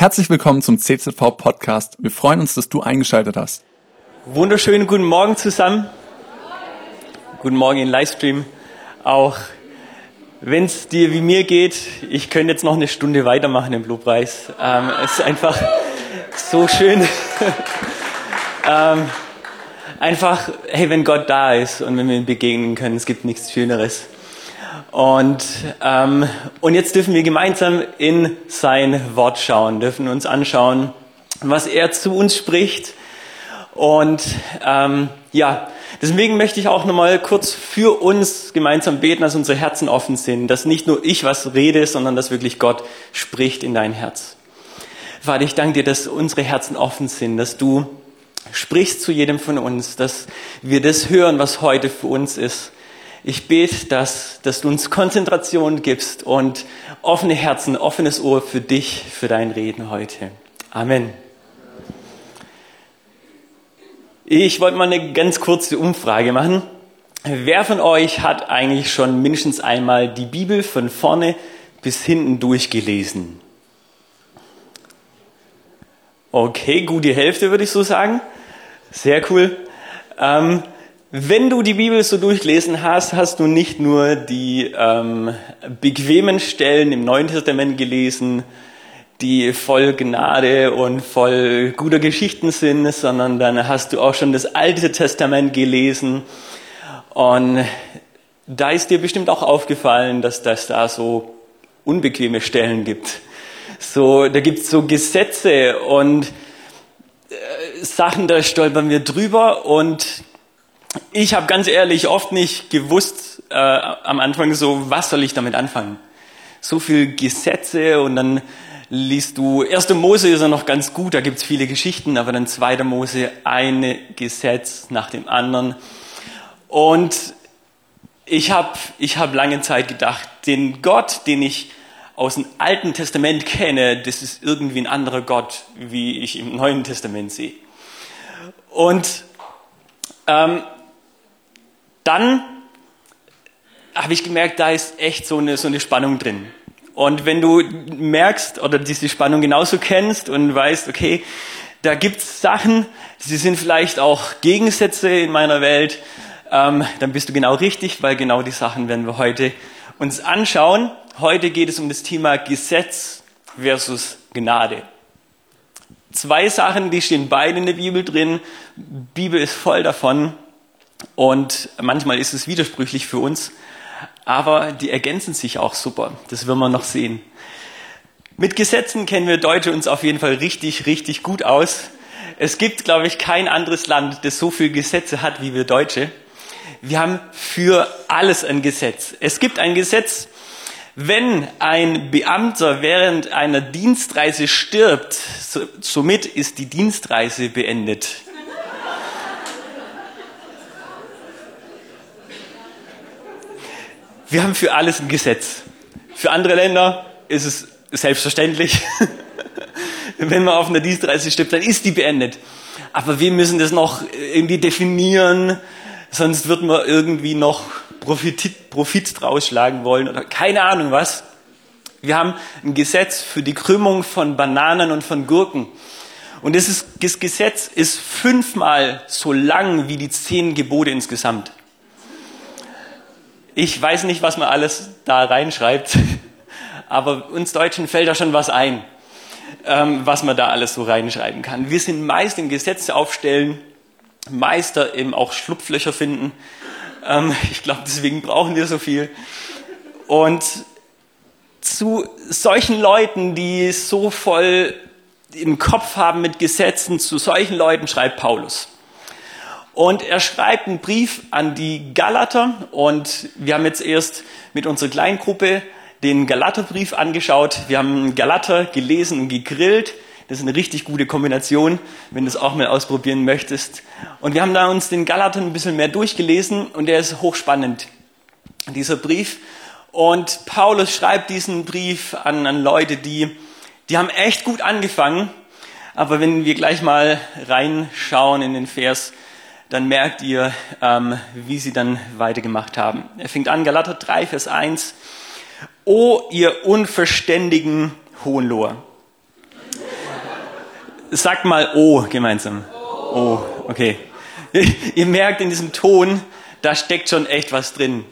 Herzlich willkommen zum CZV Podcast. Wir freuen uns, dass du eingeschaltet hast. Wunderschönen guten Morgen zusammen. Guten Morgen in Livestream. Auch wenn es dir wie mir geht, ich könnte jetzt noch eine Stunde weitermachen im Lobpreis. Ähm, es ist einfach so schön. ähm, einfach, hey, wenn Gott da ist und wenn wir ihm begegnen können, es gibt nichts Schöneres. Und, ähm, und jetzt dürfen wir gemeinsam in sein Wort schauen, dürfen uns anschauen, was er zu uns spricht. Und ähm, ja, deswegen möchte ich auch nochmal kurz für uns gemeinsam beten, dass unsere Herzen offen sind, dass nicht nur ich was rede, sondern dass wirklich Gott spricht in dein Herz. Vater, ich danke dir, dass unsere Herzen offen sind, dass du sprichst zu jedem von uns, dass wir das hören, was heute für uns ist ich bete, dass, dass du uns Konzentration gibst und offene Herzen, offenes Ohr für dich, für dein Reden heute. Amen. Ich wollte mal eine ganz kurze Umfrage machen. Wer von euch hat eigentlich schon mindestens einmal die Bibel von vorne bis hinten durchgelesen? Okay, gut die Hälfte würde ich so sagen. Sehr cool. Ähm, wenn du die Bibel so durchgelesen hast, hast du nicht nur die ähm, bequemen Stellen im Neuen Testament gelesen, die voll Gnade und voll guter Geschichten sind, sondern dann hast du auch schon das Alte Testament gelesen. Und da ist dir bestimmt auch aufgefallen, dass das da so unbequeme Stellen gibt. So, da gibt es so Gesetze und äh, Sachen, da stolpern wir drüber und ich habe ganz ehrlich oft nicht gewusst äh, am Anfang so, was soll ich damit anfangen? So viel Gesetze und dann liest du, 1. Mose ist ja noch ganz gut, da gibt's viele Geschichten, aber dann 2. Mose, eine Gesetz nach dem anderen. Und ich habe ich hab lange Zeit gedacht, den Gott, den ich aus dem Alten Testament kenne, das ist irgendwie ein anderer Gott, wie ich im Neuen Testament sehe. Und ähm, dann habe ich gemerkt, da ist echt so eine, so eine Spannung drin. Und wenn du merkst oder diese Spannung genauso kennst und weißt, okay, da gibt's Sachen, sie sind vielleicht auch Gegensätze in meiner Welt, ähm, dann bist du genau richtig, weil genau die Sachen werden wir heute uns anschauen. Heute geht es um das Thema Gesetz versus Gnade. Zwei Sachen, die stehen beide in der Bibel drin. Die Bibel ist voll davon. Und manchmal ist es widersprüchlich für uns, aber die ergänzen sich auch super. Das werden wir noch sehen. Mit Gesetzen kennen wir Deutsche uns auf jeden Fall richtig, richtig gut aus. Es gibt, glaube ich, kein anderes Land, das so viele Gesetze hat wie wir Deutsche. Wir haben für alles ein Gesetz. Es gibt ein Gesetz, wenn ein Beamter während einer Dienstreise stirbt, so, somit ist die Dienstreise beendet. Wir haben für alles ein Gesetz. Für andere Länder ist es selbstverständlich. Wenn man auf einer Dienstreise stirbt, dann ist die beendet. Aber wir müssen das noch irgendwie definieren, sonst wird man irgendwie noch Profit, Profit draus schlagen wollen oder keine Ahnung was. Wir haben ein Gesetz für die Krümmung von Bananen und von Gurken. Und dieses Gesetz ist fünfmal so lang wie die zehn Gebote insgesamt. Ich weiß nicht, was man alles da reinschreibt, aber uns Deutschen fällt da schon was ein, ähm, was man da alles so reinschreiben kann. Wir sind meist im Gesetze aufstellen, Meister im auch Schlupflöcher finden. Ähm, ich glaube, deswegen brauchen wir so viel. Und zu solchen Leuten, die so voll im Kopf haben mit Gesetzen, zu solchen Leuten schreibt Paulus. Und er schreibt einen Brief an die Galater und wir haben jetzt erst mit unserer Kleingruppe den Galaterbrief angeschaut. Wir haben Galater gelesen und gegrillt. Das ist eine richtig gute Kombination, wenn du es auch mal ausprobieren möchtest. Und wir haben da uns den Galater ein bisschen mehr durchgelesen und der ist hochspannend, dieser Brief. Und Paulus schreibt diesen Brief an, an Leute, die, die haben echt gut angefangen. Aber wenn wir gleich mal reinschauen in den Vers dann merkt ihr, ähm, wie sie dann weitergemacht haben. Er fängt an, Galater 3, Vers 1. O ihr unverständigen Hohenloher. Sagt mal O gemeinsam. O, okay. Ihr merkt in diesem Ton, da steckt schon echt was drin.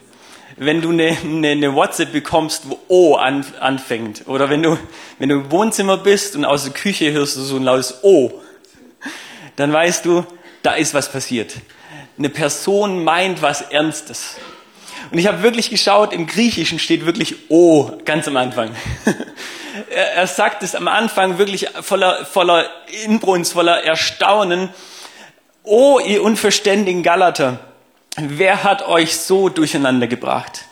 Wenn du eine, eine, WhatsApp bekommst, wo O an, anfängt, oder wenn du, wenn du im Wohnzimmer bist und aus der Küche hörst du so ein lautes O, dann weißt du, da ist was passiert. Eine Person meint was Ernstes. Und ich habe wirklich geschaut, im Griechischen steht wirklich O ganz am Anfang. er, sagt es am Anfang wirklich voller, voller Inbrunst, voller Erstaunen. O ihr unverständigen Galater, wer hat euch so durcheinander gebracht?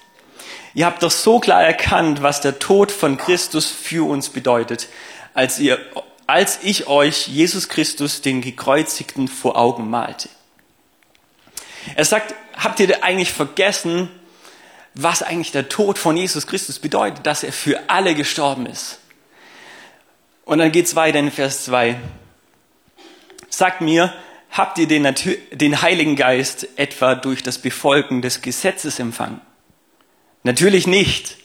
Ihr habt doch so klar erkannt, was der Tod von Christus für uns bedeutet, als ihr, als ich euch Jesus Christus, den Gekreuzigten, vor Augen malte. Er sagt, habt ihr eigentlich vergessen, was eigentlich der Tod von Jesus Christus bedeutet, dass er für alle gestorben ist. Und dann geht's weiter in Vers 2. Sagt mir, habt ihr den, den Heiligen Geist etwa durch das Befolgen des Gesetzes empfangen? Natürlich nicht.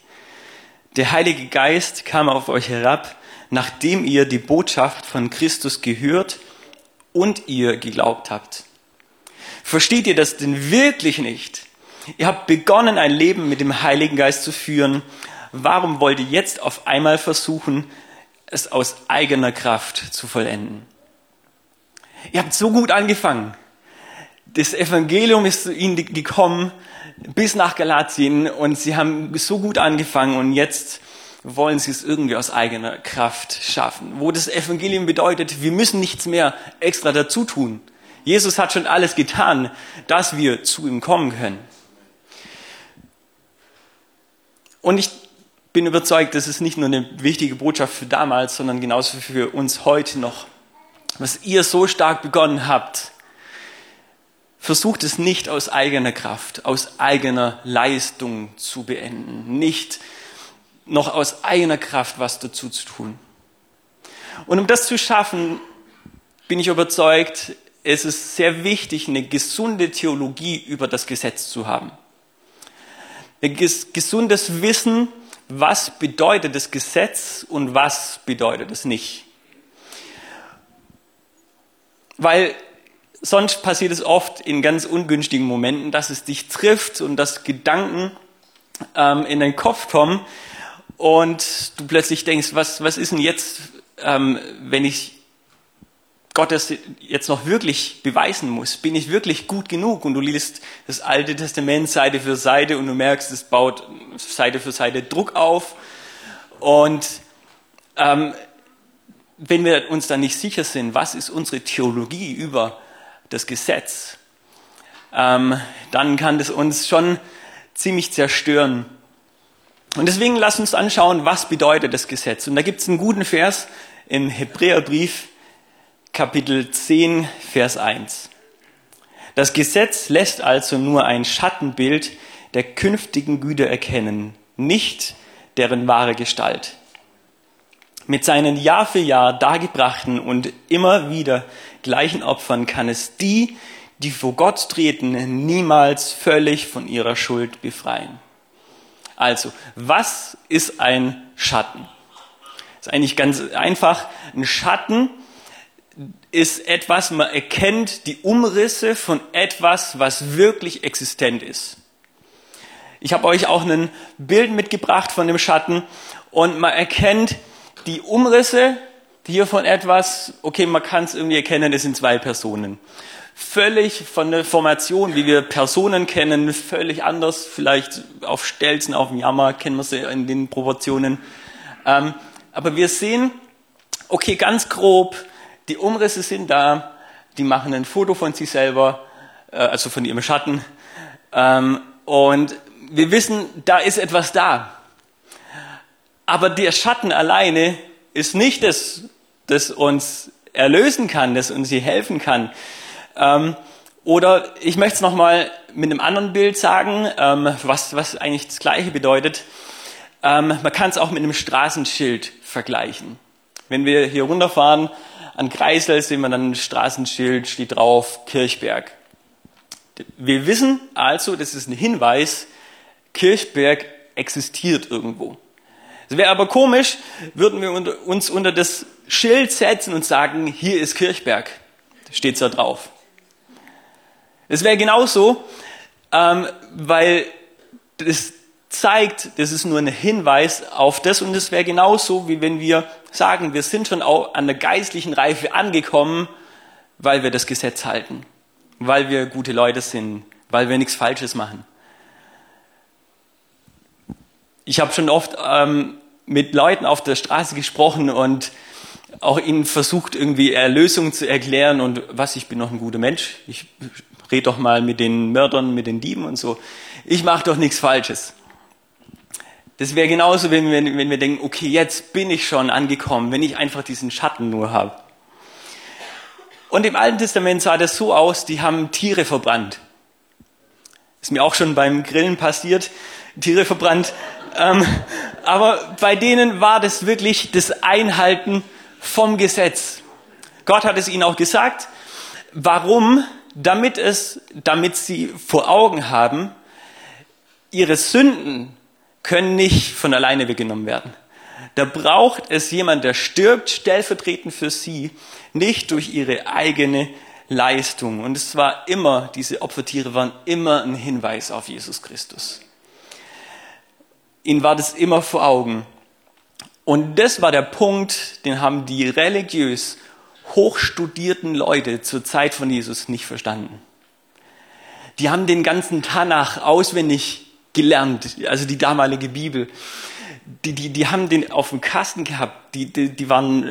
Der Heilige Geist kam auf euch herab, nachdem ihr die Botschaft von Christus gehört und ihr geglaubt habt. Versteht ihr das denn wirklich nicht? Ihr habt begonnen, ein Leben mit dem Heiligen Geist zu führen. Warum wollt ihr jetzt auf einmal versuchen, es aus eigener Kraft zu vollenden? Ihr habt so gut angefangen. Das Evangelium ist zu ihnen gekommen bis nach Galatien und sie haben so gut angefangen und jetzt wollen sie es irgendwie aus eigener Kraft schaffen. Wo das Evangelium bedeutet, wir müssen nichts mehr extra dazu tun. Jesus hat schon alles getan, dass wir zu ihm kommen können. Und ich bin überzeugt, das ist nicht nur eine wichtige Botschaft für damals, sondern genauso für uns heute noch. Was ihr so stark begonnen habt, versucht es nicht aus eigener Kraft, aus eigener Leistung zu beenden, nicht noch aus eigener Kraft was dazu zu tun. Und um das zu schaffen, bin ich überzeugt, es ist sehr wichtig, eine gesunde Theologie über das Gesetz zu haben gesundes Wissen, was bedeutet das Gesetz und was bedeutet es nicht. Weil sonst passiert es oft in ganz ungünstigen Momenten, dass es dich trifft und dass Gedanken ähm, in deinen Kopf kommen und du plötzlich denkst, was, was ist denn jetzt, ähm, wenn ich Gott das jetzt noch wirklich beweisen muss. Bin ich wirklich gut genug? Und du liest das Alte Testament Seite für Seite und du merkst, es baut Seite für Seite Druck auf. Und ähm, wenn wir uns dann nicht sicher sind, was ist unsere Theologie über das Gesetz, ähm, dann kann das uns schon ziemlich zerstören. Und deswegen lass uns anschauen, was bedeutet das Gesetz. Und da gibt es einen guten Vers im Hebräerbrief, Kapitel 10, Vers 1. Das Gesetz lässt also nur ein Schattenbild der künftigen Güter erkennen, nicht deren wahre Gestalt. Mit seinen Jahr für Jahr dargebrachten und immer wieder gleichen Opfern kann es die, die vor Gott treten, niemals völlig von ihrer Schuld befreien. Also, was ist ein Schatten? Das ist eigentlich ganz einfach. Ein Schatten ist etwas, man erkennt die Umrisse von etwas, was wirklich existent ist. Ich habe euch auch ein Bild mitgebracht von dem Schatten und man erkennt die Umrisse hier von etwas, okay, man kann es irgendwie erkennen, es sind zwei Personen. Völlig von der Formation, wie wir Personen kennen, völlig anders, vielleicht auf Stelzen, auf dem Jammer, kennen wir sie in den Proportionen. Ähm, aber wir sehen, okay, ganz grob, die Umrisse sind da, die machen ein Foto von sich selber, äh, also von ihrem Schatten. Ähm, und wir wissen, da ist etwas da. Aber der Schatten alleine ist nicht das, das uns erlösen kann, das uns hier helfen kann. Ähm, oder ich möchte es nochmal mit einem anderen Bild sagen, ähm, was, was eigentlich das Gleiche bedeutet. man kann es auch mit einem Straßenschild vergleichen. Wenn wir hier runterfahren an Kreisel sehen wir dann ein Straßenschild, steht drauf Kirchberg. Wir wissen also, das ist ein Hinweis, Kirchberg existiert irgendwo. Es wäre aber komisch, würden wir uns unter das Schild setzen und sagen, hier ist Kirchberg. Da steht's da drauf. Es wäre genauso, ähm, weil das zeigt, das ist nur ein Hinweis auf das und es wäre genauso, wie wenn wir sagen, wir sind schon auch an der geistlichen Reife angekommen, weil wir das Gesetz halten, weil wir gute Leute sind, weil wir nichts Falsches machen. Ich habe schon oft ähm, mit Leuten auf der Straße gesprochen und auch ihnen versucht, irgendwie Erlösung zu erklären und was, ich bin noch ein guter Mensch. Ich rede doch mal mit den Mördern, mit den Dieben und so. Ich mache doch nichts Falsches. Das wäre genauso, wenn wir, wenn wir denken, okay, jetzt bin ich schon angekommen, wenn ich einfach diesen Schatten nur habe. Und im Alten Testament sah das so aus, die haben Tiere verbrannt. Ist mir auch schon beim Grillen passiert, Tiere verbrannt. Ähm, aber bei denen war das wirklich das Einhalten vom Gesetz. Gott hat es ihnen auch gesagt. Warum? Damit es, damit sie vor Augen haben, ihre Sünden können nicht von alleine weggenommen werden. Da braucht es jemand, der stirbt stellvertretend für sie, nicht durch ihre eigene Leistung. Und es war immer, diese Opfertiere waren immer ein Hinweis auf Jesus Christus. Ihnen war das immer vor Augen. Und das war der Punkt, den haben die religiös hochstudierten Leute zur Zeit von Jesus nicht verstanden. Die haben den ganzen Tanach auswendig gelernt, also die damalige Bibel. Die, die, die haben den auf dem Kasten gehabt, die, die, die waren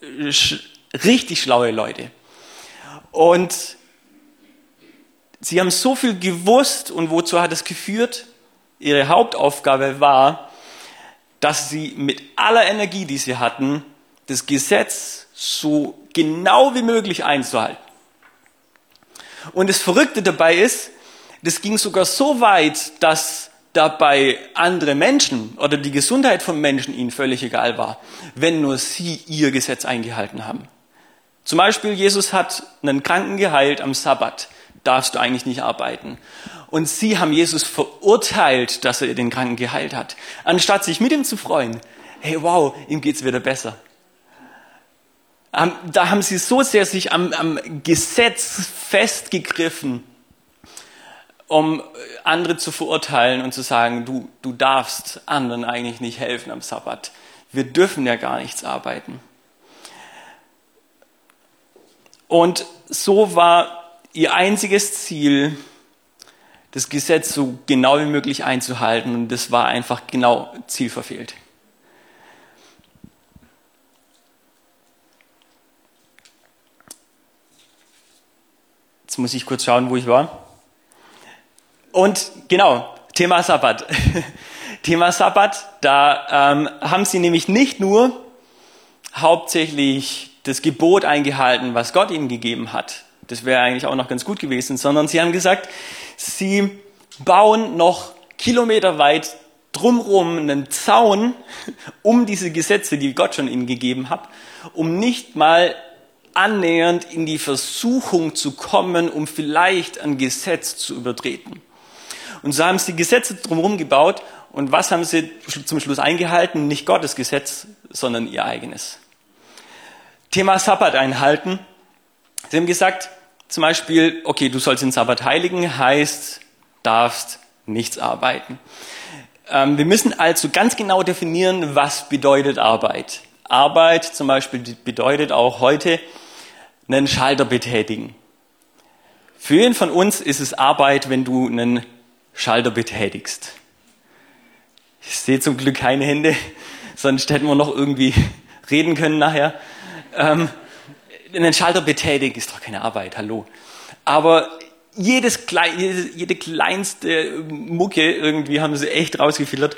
äh, sch richtig schlaue Leute. Und sie haben so viel gewusst und wozu hat es geführt? Ihre Hauptaufgabe war, dass sie mit aller Energie, die sie hatten, das Gesetz so genau wie möglich einzuhalten. Und das Verrückte dabei ist, das ging sogar so weit, dass dabei andere Menschen oder die Gesundheit von Menschen ihnen völlig egal war, wenn nur sie ihr Gesetz eingehalten haben. Zum Beispiel, Jesus hat einen Kranken geheilt am Sabbat, darfst du eigentlich nicht arbeiten. Und sie haben Jesus verurteilt, dass er den Kranken geheilt hat, anstatt sich mit ihm zu freuen. Hey, wow, ihm geht's wieder besser. Da haben sie so sehr sich am, am Gesetz festgegriffen, um andere zu verurteilen und zu sagen, du, du darfst anderen eigentlich nicht helfen am Sabbat. Wir dürfen ja gar nichts arbeiten. Und so war ihr einziges Ziel, das Gesetz so genau wie möglich einzuhalten. Und das war einfach genau zielverfehlt. Jetzt muss ich kurz schauen, wo ich war. Und genau, Thema Sabbat. Thema Sabbat, da ähm, haben sie nämlich nicht nur hauptsächlich das Gebot eingehalten, was Gott ihnen gegeben hat. Das wäre eigentlich auch noch ganz gut gewesen, sondern sie haben gesagt, sie bauen noch kilometerweit drumherum einen Zaun um diese Gesetze, die Gott schon ihnen gegeben hat, um nicht mal annähernd in die Versuchung zu kommen, um vielleicht ein Gesetz zu übertreten. Und so haben sie Gesetze drumherum gebaut und was haben sie zum Schluss eingehalten? Nicht Gottes Gesetz, sondern ihr eigenes. Thema Sabbat einhalten. Sie haben gesagt, zum Beispiel, okay, du sollst den Sabbat heiligen, heißt, darfst nichts arbeiten. Ähm, wir müssen also ganz genau definieren, was bedeutet Arbeit. Arbeit zum Beispiel bedeutet auch heute einen Schalter betätigen. Für jeden von uns ist es Arbeit, wenn du einen Schalter betätigst. Ich sehe zum Glück keine Hände, sonst hätten wir noch irgendwie reden können nachher. Ähm, einen Schalter betätigen ist doch keine Arbeit, hallo. Aber jedes, jede, kleinste Mucke irgendwie haben sie echt rausgefiltert.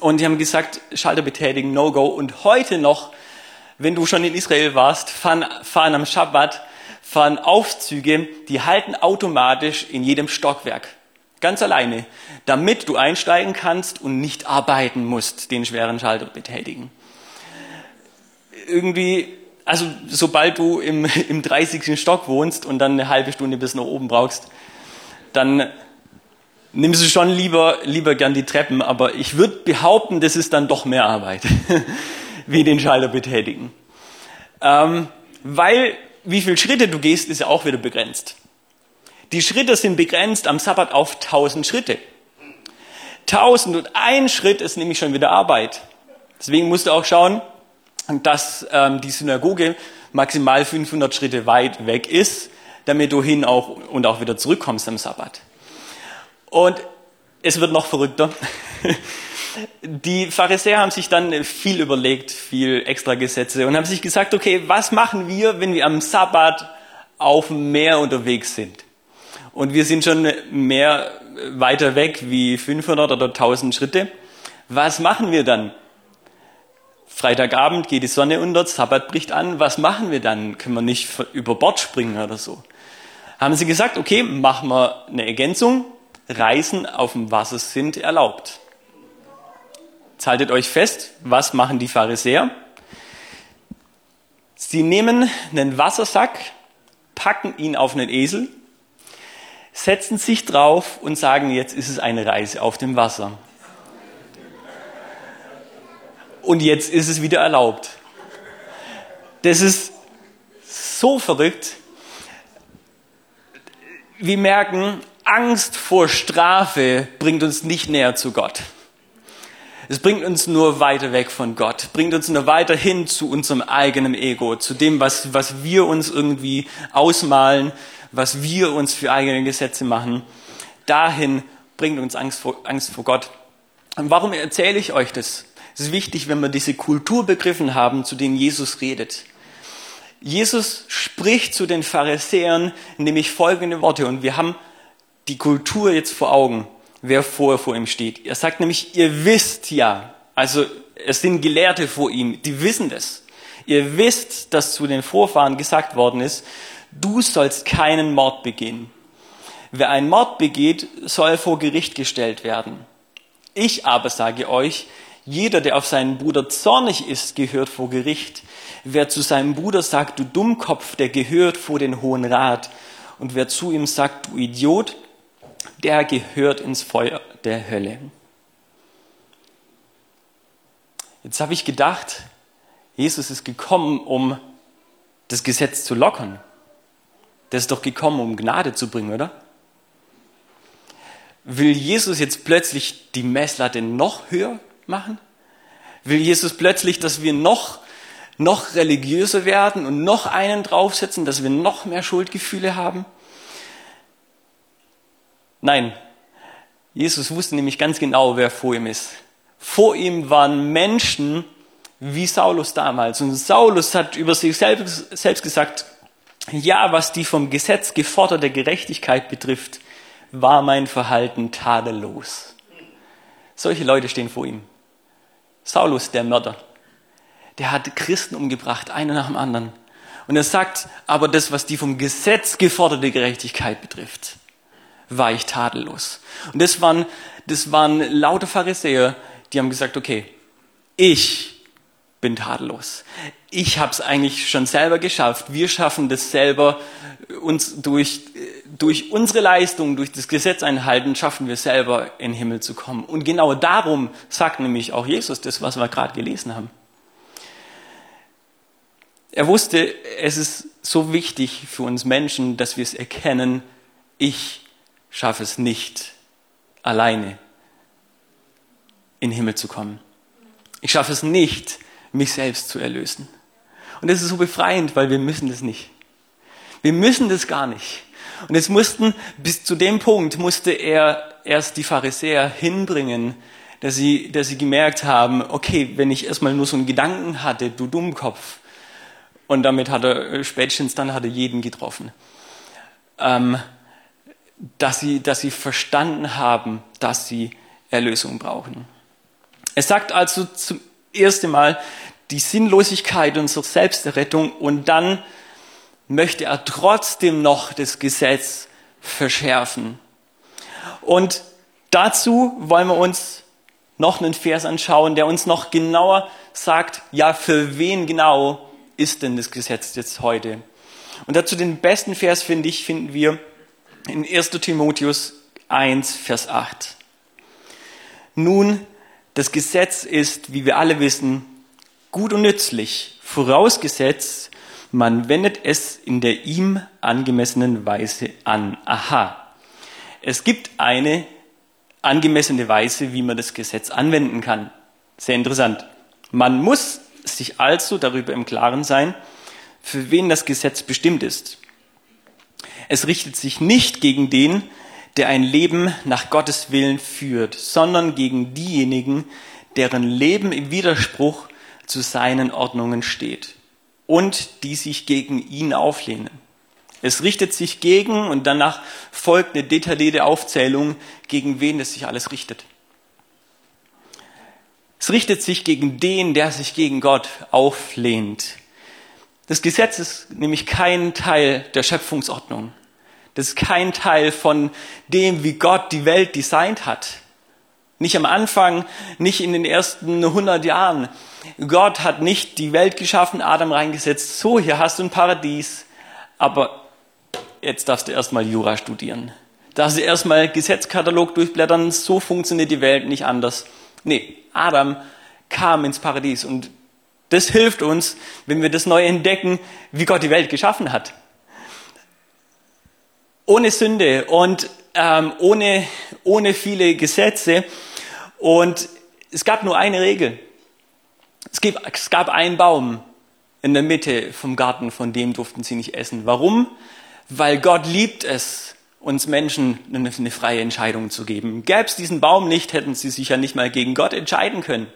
Und die haben gesagt, Schalter betätigen, no go. Und heute noch, wenn du schon in Israel warst, fahren, fahren am Schabbat, fahren Aufzüge, die halten automatisch in jedem Stockwerk. Ganz alleine. Damit du einsteigen kannst und nicht arbeiten musst, den schweren Schalter betätigen. Irgendwie also sobald du im, im 30. Stock wohnst und dann eine halbe Stunde bis nach oben brauchst, dann nimmst du schon lieber, lieber gern die Treppen, aber ich würde behaupten, das ist dann doch mehr Arbeit, wie den Schalter betätigen. Ähm, weil wie viele Schritte du gehst, ist ja auch wieder begrenzt. Die Schritte sind begrenzt am Sabbat auf 1000 Schritte. 1001 Schritt ist nämlich schon wieder Arbeit. Deswegen musst du auch schauen, dass ähm, die Synagoge maximal 500 Schritte weit weg ist, damit du hin auch und auch wieder zurückkommst am Sabbat. Und es wird noch verrückter. Die Pharisäer haben sich dann viel überlegt, viel extra Gesetze und haben sich gesagt, okay, was machen wir, wenn wir am Sabbat auf dem Meer unterwegs sind? Und wir sind schon mehr weiter weg wie 500 oder 1000 Schritte. Was machen wir dann? Freitagabend geht die Sonne unter, Sabbat bricht an. Was machen wir dann? Können wir nicht über Bord springen oder so? Haben sie gesagt, okay, machen wir eine Ergänzung. Reisen auf dem Wasser sind erlaubt. Jetzt haltet euch fest, was machen die Pharisäer? Sie nehmen einen Wassersack, packen ihn auf einen Esel, setzen sich drauf und sagen, jetzt ist es eine Reise auf dem Wasser. Und jetzt ist es wieder erlaubt. Das ist so verrückt. Wir merken, Angst vor Strafe bringt uns nicht näher zu Gott. Es bringt uns nur weiter weg von Gott, bringt uns nur weiter hin zu unserem eigenen Ego, zu dem, was, was wir uns irgendwie ausmalen, was wir uns für eigene Gesetze machen. Dahin bringt uns Angst vor, Angst vor Gott. Und warum erzähle ich euch das? Es ist wichtig, wenn wir diese Kultur begriffen haben, zu denen Jesus redet. Jesus spricht zu den Pharisäern nämlich folgende Worte und wir haben die Kultur jetzt vor Augen, wer vorher vor ihm steht. Er sagt nämlich, ihr wisst ja, also es sind Gelehrte vor ihm, die wissen das. Ihr wisst, dass zu den Vorfahren gesagt worden ist, du sollst keinen Mord begehen. Wer einen Mord begeht, soll vor Gericht gestellt werden. Ich aber sage euch, jeder, der auf seinen Bruder zornig ist, gehört vor Gericht. Wer zu seinem Bruder sagt, du Dummkopf, der gehört vor den Hohen Rat. Und wer zu ihm sagt, du Idiot, der gehört ins Feuer der Hölle. Jetzt habe ich gedacht, Jesus ist gekommen, um das Gesetz zu lockern. Der ist doch gekommen, um Gnade zu bringen, oder? Will Jesus jetzt plötzlich die Messlatte noch höher machen? Will Jesus plötzlich, dass wir noch, noch religiöser werden und noch einen draufsetzen, dass wir noch mehr Schuldgefühle haben? Nein, Jesus wusste nämlich ganz genau, wer vor ihm ist. Vor ihm waren Menschen wie Saulus damals. Und Saulus hat über sich selbst, selbst gesagt, ja, was die vom Gesetz geforderte Gerechtigkeit betrifft, war mein Verhalten tadellos. Solche Leute stehen vor ihm. Saulus, der Mörder, der hat Christen umgebracht, einer nach dem anderen. Und er sagt, aber das, was die vom Gesetz geforderte Gerechtigkeit betrifft, war ich tadellos. Und das waren, das waren lauter Pharisäer, die haben gesagt, okay, ich bin tadellos. Ich habe es eigentlich schon selber geschafft. Wir schaffen das selber. Uns durch, durch unsere Leistung, durch das Gesetz einhalten, schaffen wir selber in den Himmel zu kommen. Und genau darum sagt nämlich auch Jesus das, was wir gerade gelesen haben. Er wusste, es ist so wichtig für uns Menschen, dass wir es erkennen, ich schaffe es nicht, alleine in den Himmel zu kommen. Ich schaffe es nicht, mich selbst zu erlösen. Und das ist so befreiend, weil wir müssen das nicht. Wir müssen das gar nicht. Und jetzt mussten, bis zu dem Punkt musste er erst die Pharisäer hinbringen, dass sie, dass sie gemerkt haben, okay, wenn ich erstmal nur so einen Gedanken hatte, du Dummkopf, und damit hat er spätestens dann hat er jeden getroffen. Ähm, dass sie, dass sie verstanden haben, dass sie Erlösung brauchen. Es sagt also zum ersten Mal die Sinnlosigkeit unserer Selbsterrettung und dann möchte er trotzdem noch das Gesetz verschärfen. Und dazu wollen wir uns noch einen Vers anschauen, der uns noch genauer sagt, ja, für wen genau ist denn das Gesetz jetzt heute? Und dazu den besten Vers, finde ich, finden wir in 1. Timotheus 1, Vers 8. Nun, das Gesetz ist, wie wir alle wissen, gut und nützlich, vorausgesetzt, man wendet es in der ihm angemessenen Weise an. Aha. Es gibt eine angemessene Weise, wie man das Gesetz anwenden kann. Sehr interessant. Man muss sich also darüber im Klaren sein, für wen das Gesetz bestimmt ist. Es richtet sich nicht gegen den, der ein Leben nach Gottes Willen führt, sondern gegen diejenigen, deren Leben im Widerspruch zu seinen Ordnungen steht und die sich gegen ihn auflehnen. Es richtet sich gegen und danach folgt eine detaillierte Aufzählung, gegen wen es sich alles richtet. Es richtet sich gegen den, der sich gegen Gott auflehnt. Das Gesetz ist nämlich kein Teil der Schöpfungsordnung. Das ist kein Teil von dem, wie Gott die Welt designt hat. Nicht am Anfang, nicht in den ersten 100 Jahren. Gott hat nicht die Welt geschaffen, Adam reingesetzt. So, hier hast du ein Paradies. Aber jetzt darfst du erstmal Jura studieren. Darfst du erstmal Gesetzkatalog durchblättern. So funktioniert die Welt nicht anders. Nee, Adam kam ins Paradies und das hilft uns, wenn wir das neu entdecken, wie Gott die Welt geschaffen hat. Ohne Sünde und ähm, ohne, ohne viele Gesetze. Und es gab nur eine Regel. Es, gibt, es gab einen Baum in der Mitte vom Garten, von dem durften sie nicht essen. Warum? Weil Gott liebt es, uns Menschen eine, freie Entscheidung zu geben. Gäbe es diesen Baum nicht, hätten sie sich ja nicht mal gegen Gott entscheiden können.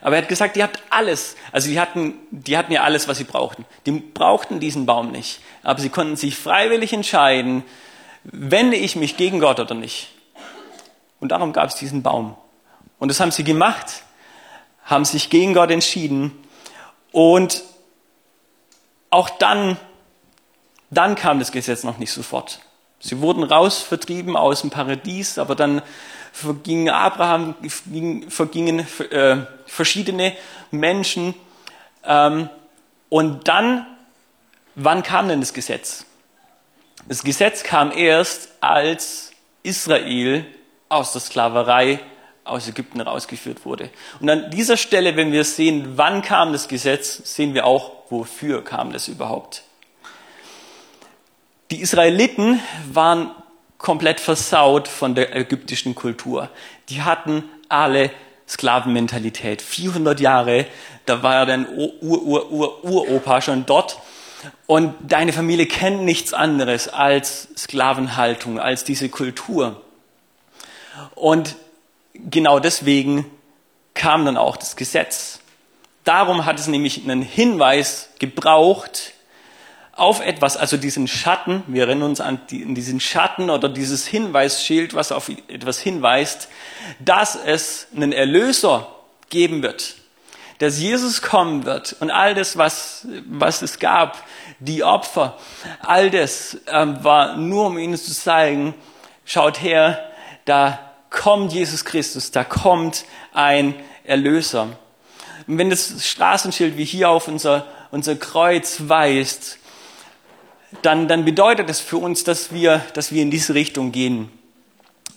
Aber er hat gesagt, ihr habt alles. Also die hatten, die hatten ja alles, was sie brauchten. Die brauchten diesen Baum nicht. Aber sie konnten sich freiwillig entscheiden, wende ich mich gegen Gott oder nicht. Und darum gab es diesen Baum. Und das haben sie gemacht, haben sich gegen Gott entschieden. Und auch dann, dann kam das Gesetz noch nicht sofort. Sie wurden raus vertrieben aus dem Paradies, aber dann vergingen Abraham, vergingen äh, verschiedene Menschen. Ähm, und dann, wann kam denn das Gesetz? Das Gesetz kam erst, als Israel aus der Sklaverei aus Ägypten rausgeführt wurde. Und an dieser Stelle, wenn wir sehen, wann kam das Gesetz, sehen wir auch, wofür kam das überhaupt. Die Israeliten waren komplett versaut von der ägyptischen Kultur. Die hatten alle Sklavenmentalität. 400 Jahre, da war ja dein Ur-Ur-Ur-Uropa schon dort. Und deine Familie kennt nichts anderes als Sklavenhaltung, als diese Kultur. Und genau deswegen kam dann auch das Gesetz. Darum hat es nämlich einen Hinweis gebraucht, auf etwas, also diesen Schatten, wir erinnern uns an diesen Schatten oder dieses Hinweisschild, was auf etwas hinweist, dass es einen Erlöser geben wird, dass Jesus kommen wird und all das, was, was es gab, die Opfer, all das ähm, war nur, um ihnen zu zeigen, schaut her, da kommt Jesus Christus, da kommt ein Erlöser. Und wenn das Straßenschild wie hier auf unser, unser Kreuz weist, dann, dann bedeutet es für uns, dass wir, dass wir in diese Richtung gehen.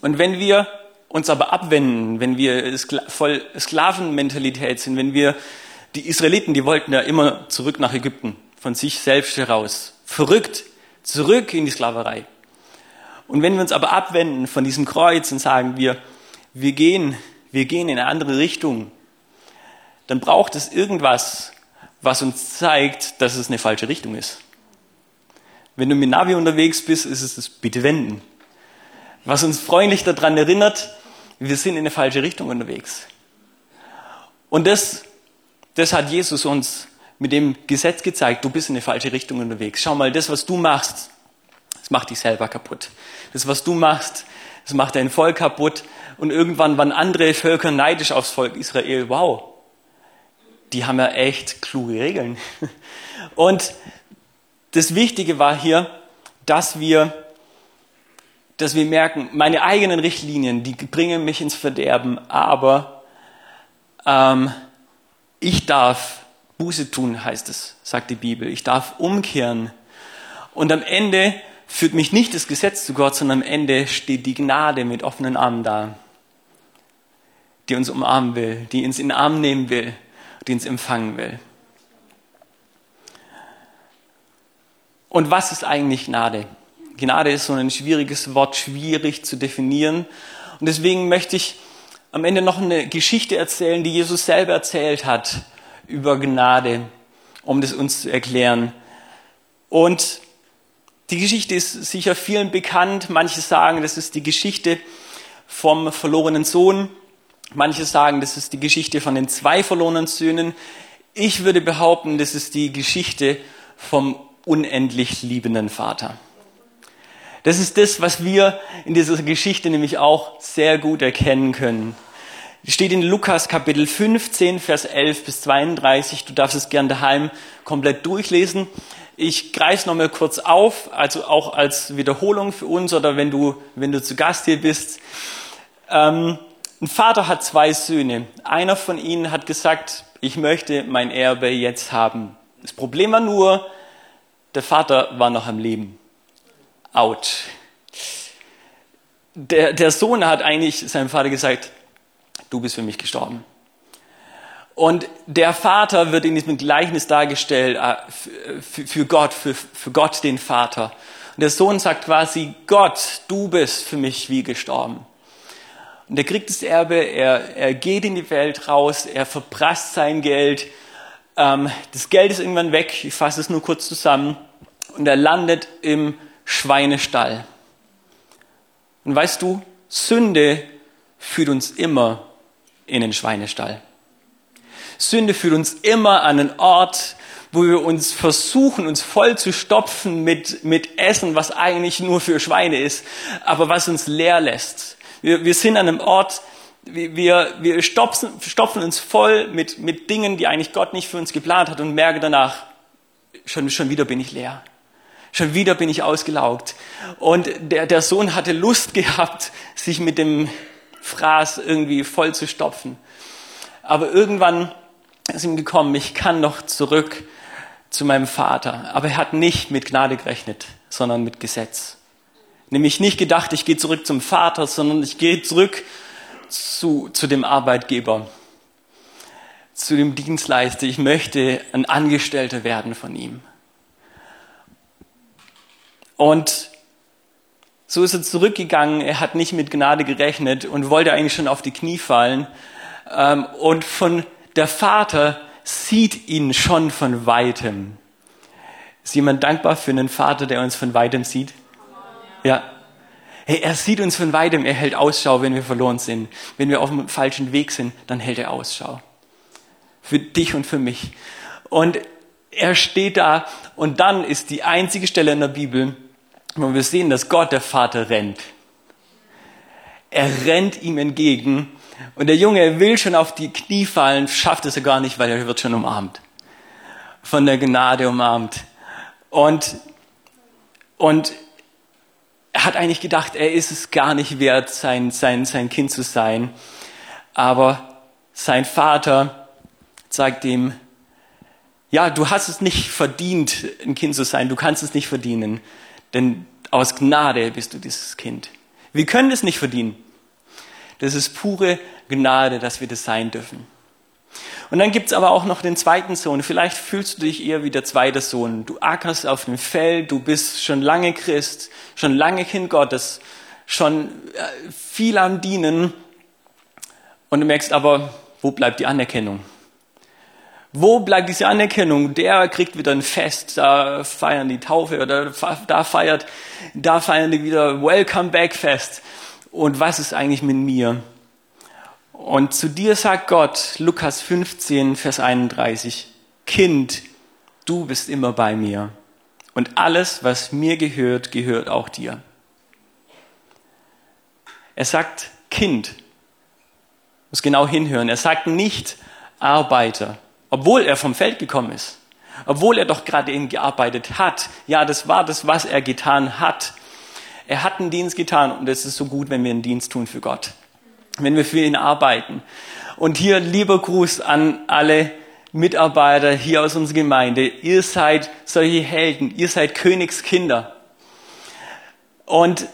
Und wenn wir uns aber abwenden, wenn wir voll Sklavenmentalität sind, wenn wir, die Israeliten, die wollten ja immer zurück nach Ägypten, von sich selbst heraus. Verrückt, zurück in die Sklaverei. Und wenn wir uns aber abwenden von diesem Kreuz und sagen, wir, wir gehen, wir gehen in eine andere Richtung, dann braucht es irgendwas, was uns zeigt, dass es eine falsche Richtung ist. Wenn du mit Navi unterwegs bist, ist es das Bitte wenden. Was uns freundlich daran erinnert, wir sind in eine falsche Richtung unterwegs. Und das, das hat Jesus uns mit dem Gesetz gezeigt, du bist in eine falsche Richtung unterwegs. Schau mal, das, was du machst, das macht dich selber kaputt. Das, was du machst, das macht dein Volk kaputt. Und irgendwann waren andere Völker neidisch aufs Volk Israel. Wow, die haben ja echt kluge Regeln. Und das Wichtige war hier, dass wir, dass wir merken, meine eigenen Richtlinien, die bringen mich ins Verderben, aber ähm, ich darf Buße tun, heißt es, sagt die Bibel. Ich darf umkehren. Und am Ende führt mich nicht das Gesetz zu Gott, sondern am Ende steht die Gnade mit offenen Armen da, die uns umarmen will, die uns in den Arm nehmen will, die uns empfangen will. Und was ist eigentlich Gnade? Gnade ist so ein schwieriges Wort, schwierig zu definieren. Und deswegen möchte ich am Ende noch eine Geschichte erzählen, die Jesus selber erzählt hat über Gnade, um das uns zu erklären. Und die Geschichte ist sicher vielen bekannt. Manche sagen, das ist die Geschichte vom verlorenen Sohn. Manche sagen, das ist die Geschichte von den zwei verlorenen Söhnen. Ich würde behaupten, das ist die Geschichte vom unendlich liebenden Vater. Das ist das, was wir in dieser Geschichte nämlich auch sehr gut erkennen können. Es steht in Lukas Kapitel 15, Vers 11 bis 32. Du darfst es gern daheim komplett durchlesen. Ich greife nochmal kurz auf, also auch als Wiederholung für uns oder wenn du, wenn du zu Gast hier bist. Ähm, ein Vater hat zwei Söhne. Einer von ihnen hat gesagt, ich möchte mein Erbe jetzt haben. Das Problem war nur, der Vater war noch am Leben. Out. Der, der Sohn hat eigentlich seinem Vater gesagt, du bist für mich gestorben. Und der Vater wird in diesem Gleichnis dargestellt äh, für Gott, für, für Gott den Vater. Und der Sohn sagt quasi, Gott, du bist für mich wie gestorben. Und er kriegt das Erbe, er, er geht in die Welt raus, er verprasst sein Geld, ähm, das Geld ist irgendwann weg, ich fasse es nur kurz zusammen, und er landet im Schweinestall. Und weißt du, Sünde führt uns immer in den Schweinestall. Sünde führt uns immer an einen Ort, wo wir uns versuchen, uns voll zu stopfen mit, mit Essen, was eigentlich nur für Schweine ist, aber was uns leer lässt. Wir, wir sind an einem Ort, wir, wir stopfen, stopfen uns voll mit, mit Dingen, die eigentlich Gott nicht für uns geplant hat und merken danach, schon, schon wieder bin ich leer. Schon wieder bin ich ausgelaugt. Und der, der Sohn hatte Lust gehabt, sich mit dem Fraß irgendwie voll zu stopfen. Aber irgendwann ist ihm gekommen, ich kann noch zurück zu meinem Vater. Aber er hat nicht mit Gnade gerechnet, sondern mit Gesetz. Nämlich nicht gedacht, ich gehe zurück zum Vater, sondern ich gehe zurück zu, zu dem Arbeitgeber, zu dem Dienstleister. Ich möchte ein Angestellter werden von ihm. Und so ist er zurückgegangen. Er hat nicht mit Gnade gerechnet und wollte eigentlich schon auf die Knie fallen. Ähm, und von der Vater sieht ihn schon von weitem. Ist jemand dankbar für einen Vater, der uns von weitem sieht? Ja. Hey, er sieht uns von weitem, er hält Ausschau, wenn wir verloren sind. Wenn wir auf dem falschen Weg sind, dann hält er Ausschau. Für dich und für mich. Und er steht da und dann ist die einzige Stelle in der Bibel, wo wir sehen, dass Gott, der Vater, rennt. Er rennt ihm entgegen und der Junge will schon auf die Knie fallen, schafft es er gar nicht, weil er wird schon umarmt. Von der Gnade umarmt. Und, und er hat eigentlich gedacht, er ist es gar nicht wert, sein, sein, sein Kind zu sein. Aber sein Vater sagt ihm, ja, du hast es nicht verdient, ein Kind zu sein, du kannst es nicht verdienen, denn aus Gnade bist du dieses Kind. Wir können es nicht verdienen. Das ist pure Gnade, dass wir das sein dürfen. Und dann gibt's aber auch noch den zweiten Sohn. Vielleicht fühlst du dich eher wie der zweite Sohn. Du ackerst auf dem Feld, du bist schon lange Christ, schon lange Kind Gottes, schon äh, viel am Dienen. Und du merkst aber, wo bleibt die Anerkennung? Wo bleibt diese Anerkennung? Der kriegt wieder ein Fest, da feiern die Taufe oder da feiert, da feiern die wieder Welcome Back Fest. Und was ist eigentlich mit mir? Und zu dir sagt Gott, Lukas 15, Vers 31, Kind, du bist immer bei mir. Und alles, was mir gehört, gehört auch dir. Er sagt Kind. Muss genau hinhören. Er sagt nicht Arbeiter obwohl er vom Feld gekommen ist, obwohl er doch gerade eben gearbeitet hat. Ja, das war das, was er getan hat. Er hat einen Dienst getan und es ist so gut, wenn wir einen Dienst tun für Gott, wenn wir für ihn arbeiten. Und hier lieber Gruß an alle Mitarbeiter hier aus unserer Gemeinde. Ihr seid solche Helden, ihr seid Königskinder. Und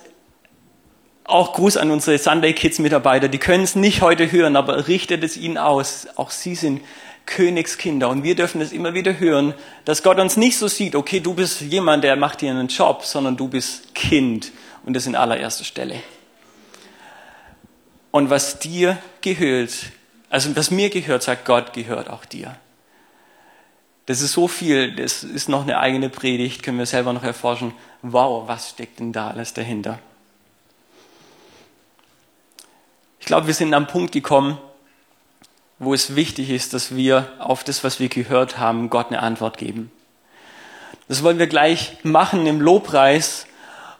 auch Gruß an unsere Sunday Kids Mitarbeiter. Die können es nicht heute hören, aber richtet es ihnen aus. Auch sie sind Königskinder und wir dürfen es immer wieder hören, dass Gott uns nicht so sieht, okay, du bist jemand, der macht dir einen Job, sondern du bist Kind und das in allererster Stelle. Und was dir gehört, also was mir gehört, sagt Gott, gehört auch dir. Das ist so viel, das ist noch eine eigene Predigt, können wir selber noch erforschen. Wow, was steckt denn da alles dahinter? Ich glaube, wir sind am Punkt gekommen, wo es wichtig ist, dass wir auf das, was wir gehört haben, Gott eine Antwort geben. Das wollen wir gleich machen im Lobpreis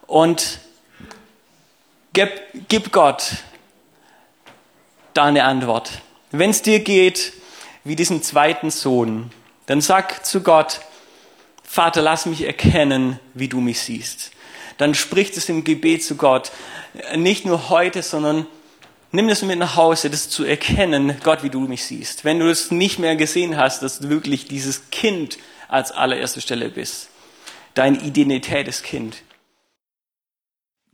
und gib, gib Gott da eine Antwort. Wenn es dir geht wie diesem zweiten Sohn, dann sag zu Gott, Vater, lass mich erkennen, wie du mich siehst. Dann spricht es im Gebet zu Gott, nicht nur heute, sondern nimm das mit nach Hause, das zu erkennen, Gott, wie du mich siehst. Wenn du es nicht mehr gesehen hast, dass du wirklich dieses Kind als allererste Stelle bist. Deine Identität ist Kind.